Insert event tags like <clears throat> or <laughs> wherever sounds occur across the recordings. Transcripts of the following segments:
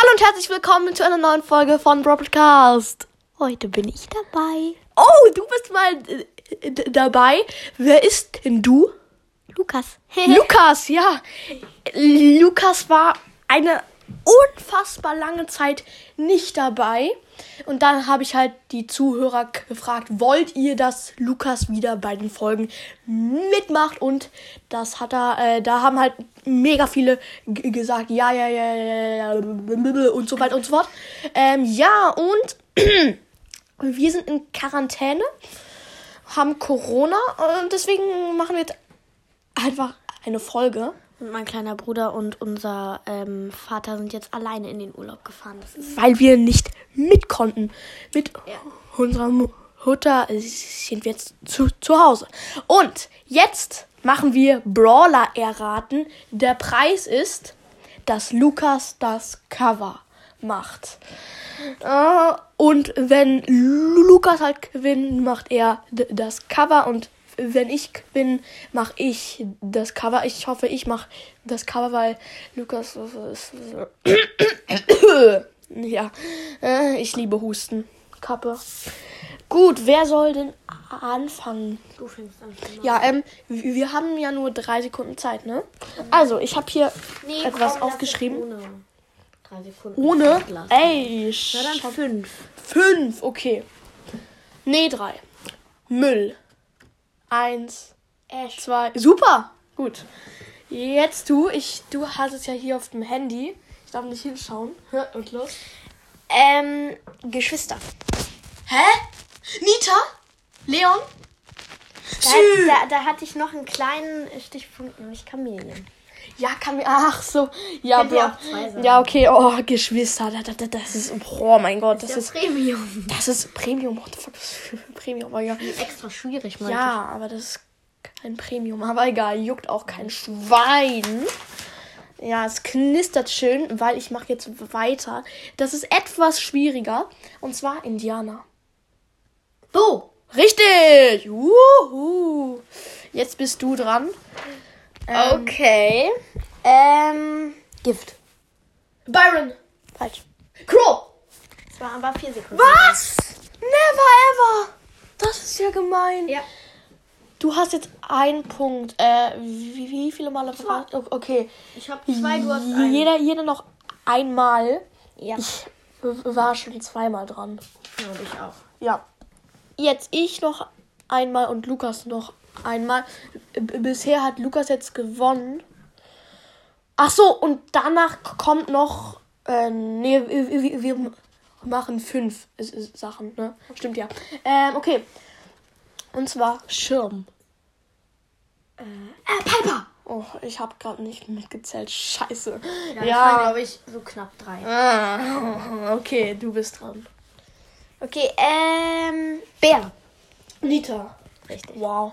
Hallo und herzlich willkommen zu einer neuen Folge von Broadcast. Heute bin ich dabei. Oh, du bist mal äh, dabei. Wer ist denn du? Lukas. <laughs> Lukas, ja. Lukas war eine unfassbar lange Zeit nicht dabei. Und dann habe ich halt die Zuhörer gefragt, wollt ihr, dass Lukas wieder bei den Folgen mitmacht? Und das hat er, äh, da haben halt mega viele gesagt, ja, ja, ja, ja, ja, und so weiter und so fort. Ähm, ja, und <clears throat> wir sind in Quarantäne, haben Corona und deswegen machen wir jetzt einfach eine Folge. Und mein kleiner Bruder und unser ähm, Vater sind jetzt alleine in den Urlaub gefahren. Weil wir nicht mit konnten. Mit unserer Mu- Mutter sind wir jetzt zu, zu Hause. Und jetzt machen wir Brawler erraten. Der Preis ist, dass Lukas das Cover macht. Äh, und wenn Lu- Lukas halt gewinnt, macht er das Cover und wenn ich gewinne, mache ich das Cover. Ich hoffe, ich mache das Cover, weil Lukas ist <coughs> ja, äh, ich liebe Husten. Kappe. Gut, wer soll denn anfangen? du fängst an. Ja, ähm, wir haben ja nur drei Sekunden Zeit, ne? Also, ich habe hier Nee, etwas komm, aufgeschrieben. Ohne drei Sekunden. Ohne? Ey, Na dann fünf. fünf, okay. Nee, drei. Müll. Eins, Ash. zwei. Super, gut. Jetzt du, ich, du hast es ja hier auf dem Handy. Ich darf nicht hinschauen. Und los. Ähm, Geschwister. Hä? Nita? Leon? Da, da, da hatte ich noch einen kleinen Stichpunkt, nämlich Chameleon. Ja, kann mir. Ach so. Ja, Könnte ja. Ja, okay. Oh, Geschwister. Das, das, das ist. Oh mein Gott. Das ist. Premium. Das ist Premium. What the fuck ist für Premium? Aber ja. Extra schwierig, meinte Ja, aber das ist kein Premium. Aber egal. Juckt auch kein Schwein. Ja, es knistert schön, weil ich mache jetzt weiter. Das ist etwas schwieriger. Und zwar Indianer. ich. Bo. Richtig! Wuhu. Jetzt bist du dran. Ähm, Okay. Ähm, Gift. Byron. Falsch. Crow. Es waren aber vier Sekunden. Was? Never ever. Das ist ja gemein. Ja. Du hast jetzt einen Punkt. Äh, wie, wie viele Male? Okay. Ich habe zwei, du hast einen. Jeder, jeder noch einmal. Ja. Ich war schon zweimal dran. Ja, und ich auch. Ja. Jetzt ich noch einmal und Lukas noch einmal. B bisher hat Lukas jetzt gewonnen. Ach so, und danach kommt noch. Äh, nee, wir, wir- machen fünf Sachen, ne? Stimmt ja. Ähm, okay. Und zwar Schirm. Äh, Piper. Oh, ich habe gerade nicht mitgezählt. Scheiße. Ja, Ja. glaube ich, so knapp drei. Ah, <laughs> okay, du bist dran. Okay, ähm, Bär. Nita. Richtig. Wow.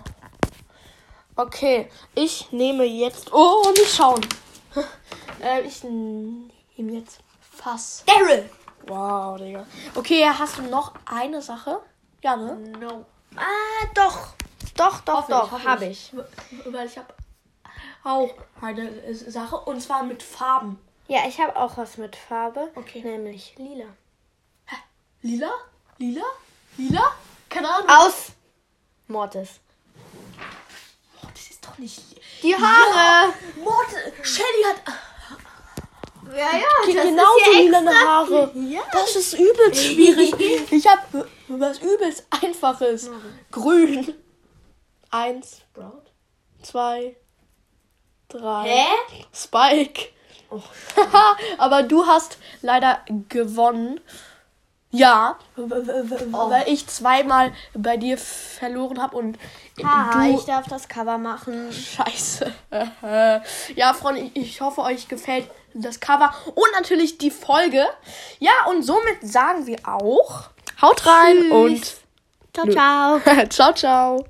Okay, ich nehme jetzt. Oh, nicht schauen. <laughs> äh, ich nehme jetzt Fass. Daryl. Wow, Digga. Okay, hast du noch eine Sache? Ja, ne? No. Ah, doch. Doch, doch, Hoffe doch, habe ich. Weil ich habe auch eine Sache und zwar mit Farben. Ja, ich habe auch was mit Farbe. Okay. Nämlich lila. Lila? Lila? Lila? Keine Ahnung. Aus Mortis. Das ist doch nicht. Die Haare. Morte, Shelly hat Ja, ja. Ge- genauso lilane Haare. Ja. Das ist übelst schwierig. <laughs> Ich habe was übelst einfaches. Grün. Eins. Zwei. Drei. Hä? Spike. Oh, <laughs> Aber du hast leider gewonnen. Ja, w- weil ich zweimal bei dir verloren habe und Haha, du ich darf das Cover machen. Scheiße. <laughs> ja, Freunde, ich- ich hoffe, euch gefällt das Cover und natürlich die Folge. Ja, und somit sagen wir auch, haut rein Tschüss. und Ciao, ciao. <laughs> ciao, ciao.